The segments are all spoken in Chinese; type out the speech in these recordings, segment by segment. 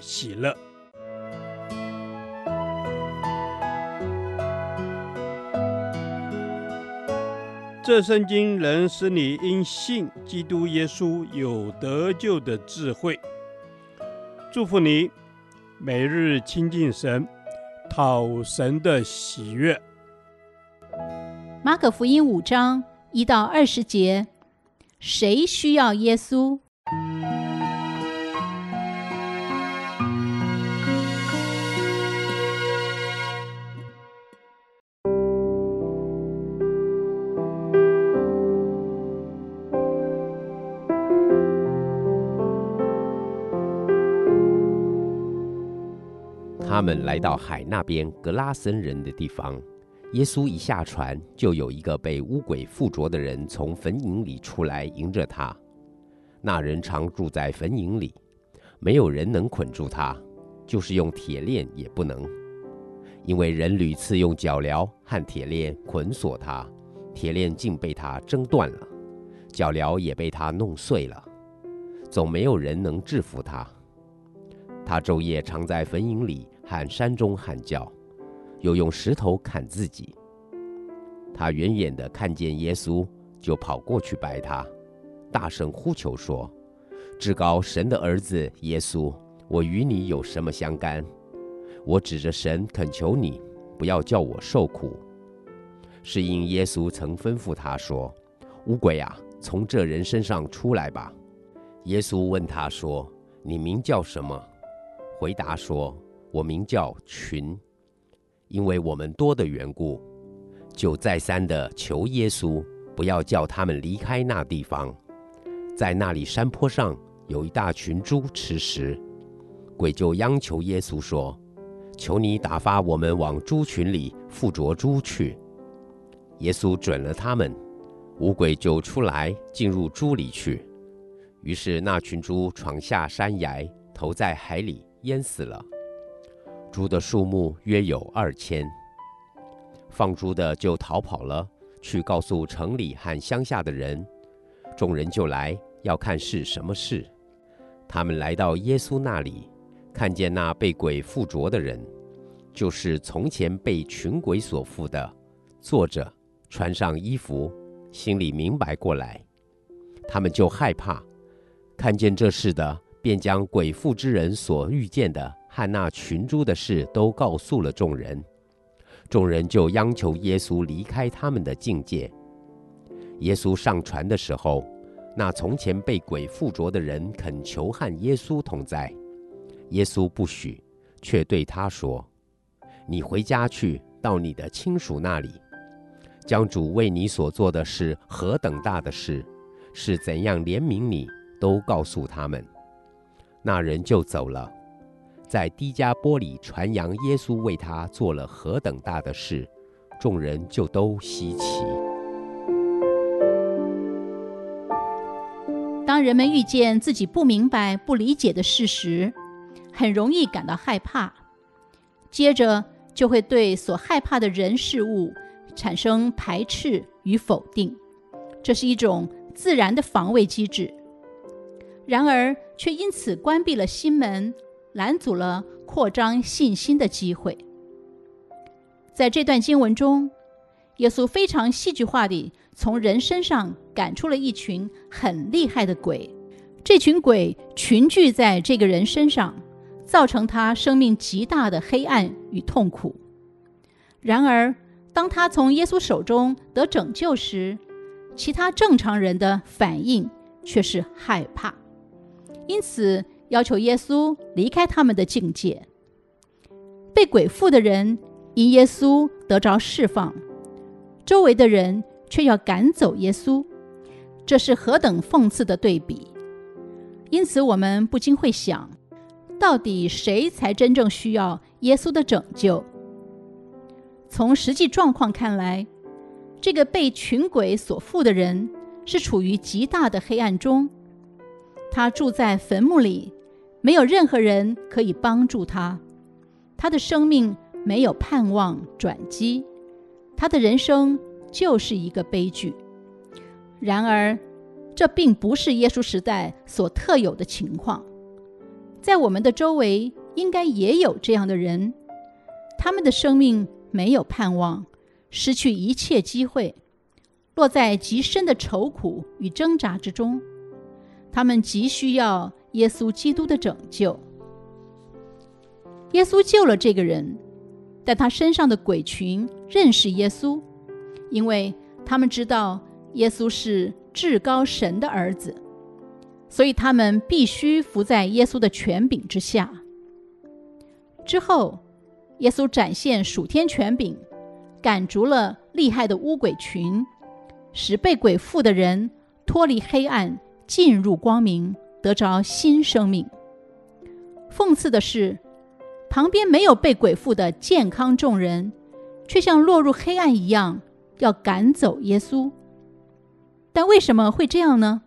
喜乐。这圣经能使你因信基督耶稣有得救的智慧。祝福你，每日亲近神，讨神的喜悦。马可福音五章一到二十节，谁需要耶稣？他们来到海那边格拉森人的地方，耶稣一下船，就有一个被污鬼附着的人从坟茔里出来迎着他。那人常住在坟茔里，没有人能捆住他，就是用铁链也不能，因为人屡次用脚镣和铁链捆锁他，铁链竟被他挣断了，脚镣也被他弄碎了，总没有人能制服他。他昼夜常在坟茔里。喊山中喊叫，又用石头砍自己。他远远地看见耶稣，就跑过去拜他，大声呼求说：“至高神的儿子耶稣，我与你有什么相干？我指着神恳求你，不要叫我受苦。”是因耶稣曾吩咐他说：“乌鬼啊，从这人身上出来吧。”耶稣问他说：“你名叫什么？”回答说。我名叫群，因为我们多的缘故，就再三的求耶稣，不要叫他们离开那地方。在那里山坡上有一大群猪吃食，鬼就央求耶稣说：“求你打发我们往猪群里附着猪去。”耶稣准了他们，五鬼就出来进入猪里去，于是那群猪闯下山崖，投在海里，淹死了。猪的数目约有二千，放猪的就逃跑了，去告诉城里和乡下的人，众人就来要看是什么事。他们来到耶稣那里，看见那被鬼附着的人，就是从前被群鬼所附的，坐着，穿上衣服，心里明白过来，他们就害怕。看见这事的，便将鬼附之人所遇见的。和那群猪的事都告诉了众人，众人就央求耶稣离开他们的境界。耶稣上船的时候，那从前被鬼附着的人恳求和耶稣同在，耶稣不许，却对他说：“你回家去，到你的亲属那里，将主为你所做的是何等大的事，是怎样怜悯你，都告诉他们。”那人就走了。在低加波里传扬耶稣为他做了何等大的事，众人就都稀奇。当人们遇见自己不明白、不理解的事实，很容易感到害怕，接着就会对所害怕的人事物产生排斥与否定，这是一种自然的防卫机制。然而，却因此关闭了心门。拦阻了扩张信心的机会。在这段经文中，耶稣非常戏剧化地从人身上赶出了一群很厉害的鬼。这群鬼群聚在这个人身上，造成他生命极大的黑暗与痛苦。然而，当他从耶稣手中得拯救时，其他正常人的反应却是害怕。因此，要求耶稣离开他们的境界。被鬼附的人因耶稣得着释放，周围的人却要赶走耶稣，这是何等讽刺的对比！因此，我们不禁会想：到底谁才真正需要耶稣的拯救？从实际状况看来，这个被群鬼所附的人是处于极大的黑暗中，他住在坟墓里，没有任何人可以帮助他，他的生命没有盼望转机，他的人生就是一个悲剧。然而，这并不是耶稣时代所特有的情况，在我们的周围应该也有这样的人，他们的生命没有盼望，失去一切机会，落在极深的愁苦与挣扎之中，他们急需要耶稣基督的拯救。耶稣救了这个人，但他身上的鬼群认识耶稣，因为他们知道耶稣是至高神的儿子，所以他们必须服在耶稣的权柄之下。之后，耶稣展现属天权柄，赶逐了厉害的乌鬼群，使被鬼附的人脱离黑暗，进入光明，得着新生命。讽刺的是，旁边没有被鬼附的健康众人，却像落入黑暗一样，要赶走耶稣。但为什么会这样呢？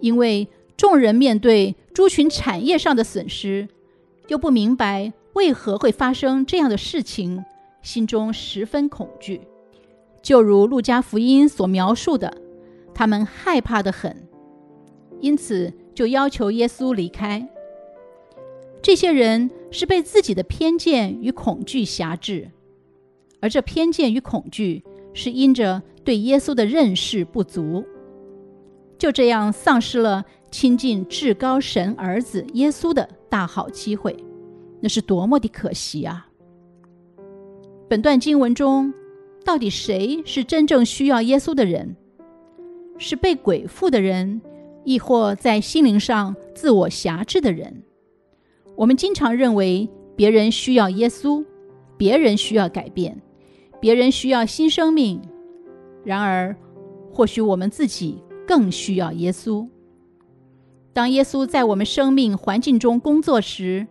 因为众人面对猪群产业上的损失，又不明白为何会发生这样的事情，心中十分恐惧。就如路加福音所描述的，他们害怕得很，因此就要求耶稣离开。这些人是被自己的偏见与恐惧挟制，而这偏见与恐惧是因着对耶稣的认识不足。就这样丧失了亲近至高神儿子耶稣的大好机会，那是多么的可惜啊！本段经文中，到底谁是真正需要耶稣的人？是被鬼附的人，亦或在心灵上自我辖制的人？我们经常认为别人需要耶稣，别人需要改变，别人需要新生命。然而，或许我们自己。更需要耶稣。当耶稣在我们生命环境中工作时，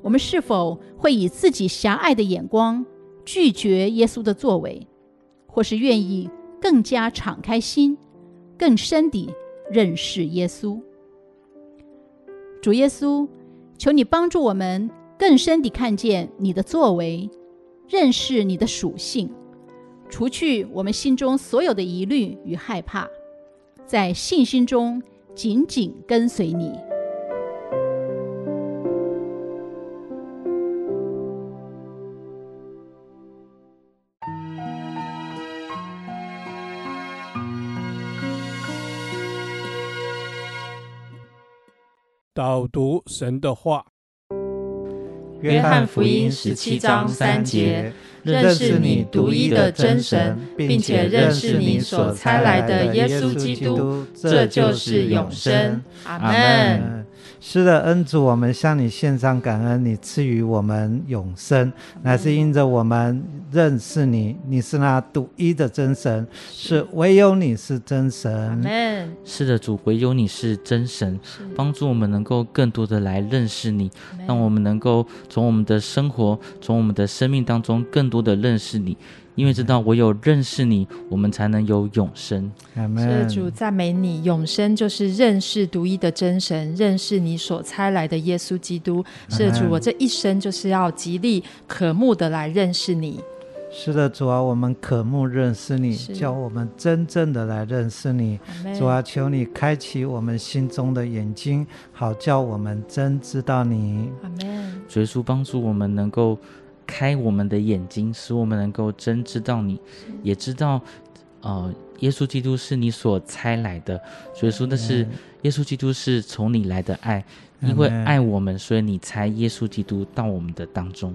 我们是否会以自己狭隘的眼光拒绝耶稣的作为，或是愿意更加敞开心，更深地认识耶稣？主耶稣，求你帮助我们更深地看见你的作为，认识你的属性，除去我们心中所有的疑虑与害怕。在信心中紧紧跟随你。导读神的话，约翰福音十七章三节。认识你独一的真神，并且认识你所差来的耶稣基督，这就是永生。阿门。是的，恩主，我们向你献上感恩，你赐予我们永生，乃是因着我们认识你，你是那独一的真神，是，是唯有你是真神。是的，主，唯有你是真神，帮助我们能够更多的来认识你，让我们能够从我们的生活，从我们的生命当中更多的认识你。因为知道唯有认识你，我们才能有永生。是主赞美你，永生就是认识独一的真神，认识你所差来的耶稣基督。是主，我这一生就是要极力渴慕的来认识你。是的，主啊，我们渴慕认识你，叫我们真正的来认识你。主啊，求你开启我们心中的眼睛，好叫我们真知道你。阿门。主耶稣帮助我们能够。开我们的眼睛，使我们能够真知道你，也知道，呃，耶稣基督是你所差来的。所以说那是，耶稣基督是从你来的爱，因为爱我们，所以你猜耶稣基督到我们的当中。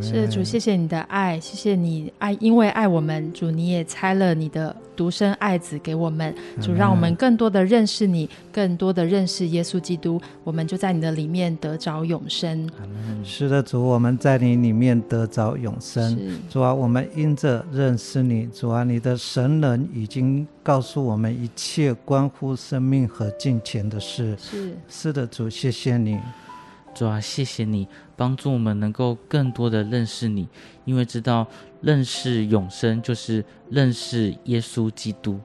是主，谢谢你的爱，谢谢你爱，因为爱我们，主你也差了你的独生爱子给我们，主让我们更多的认识你，更多的认识耶稣基督，我们就在你的里面得着永生。是的，主，我们在你里面得着永生。主啊，我们因着认识你，主啊，你的神人已经告诉我们一切关乎生命和金钱的事。是，是的，主，谢谢你。主啊，谢谢你帮助我们能够更多的认识你，因为知道认识永生就是认识耶稣基督。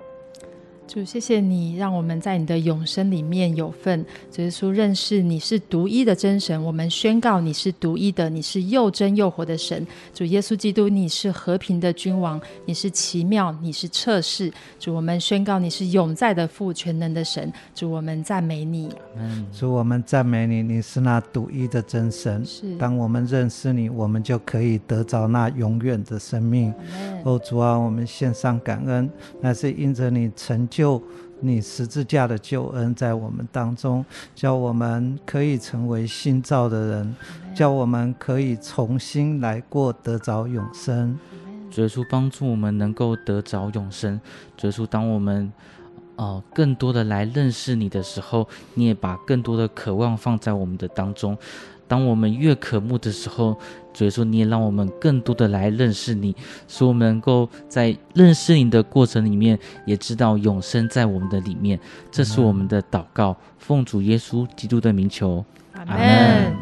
主，谢谢你让我们在你的永生里面有份。主耶稣，认识你是独一的真神，我们宣告你是独一的，你是又真又活的神。主耶稣基督，你是和平的君王，你是奇妙，你是测试。主，我们宣告你是永在的父，全能的神。主，我们赞美你。主，我们赞美你，你是那独一的真神。是，当我们认识你，我们就可以得着那永远的生命。哦，主啊，我们献上感恩，那是因着你成就。就你十字架的救恩在我们当中，叫我们可以成为新造的人，叫我们可以重新来过，得着永生。主耶稣帮助我们能够得着永生。主耶稣，当我们呃更多的来认识你的时候，你也把更多的渴望放在我们的当中。当我们越渴慕的时候，所以说你也让我们更多的来认识你，使我们能够在认识你的过程里面，也知道永生在我们的里面。这是我们的祷告，奉主耶稣基督的名求，阿门。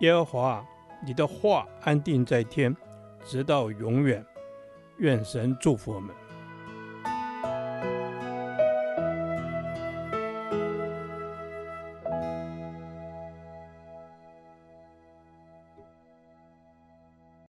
耶和华，你的话安定在天，直到永远。愿神祝福我们。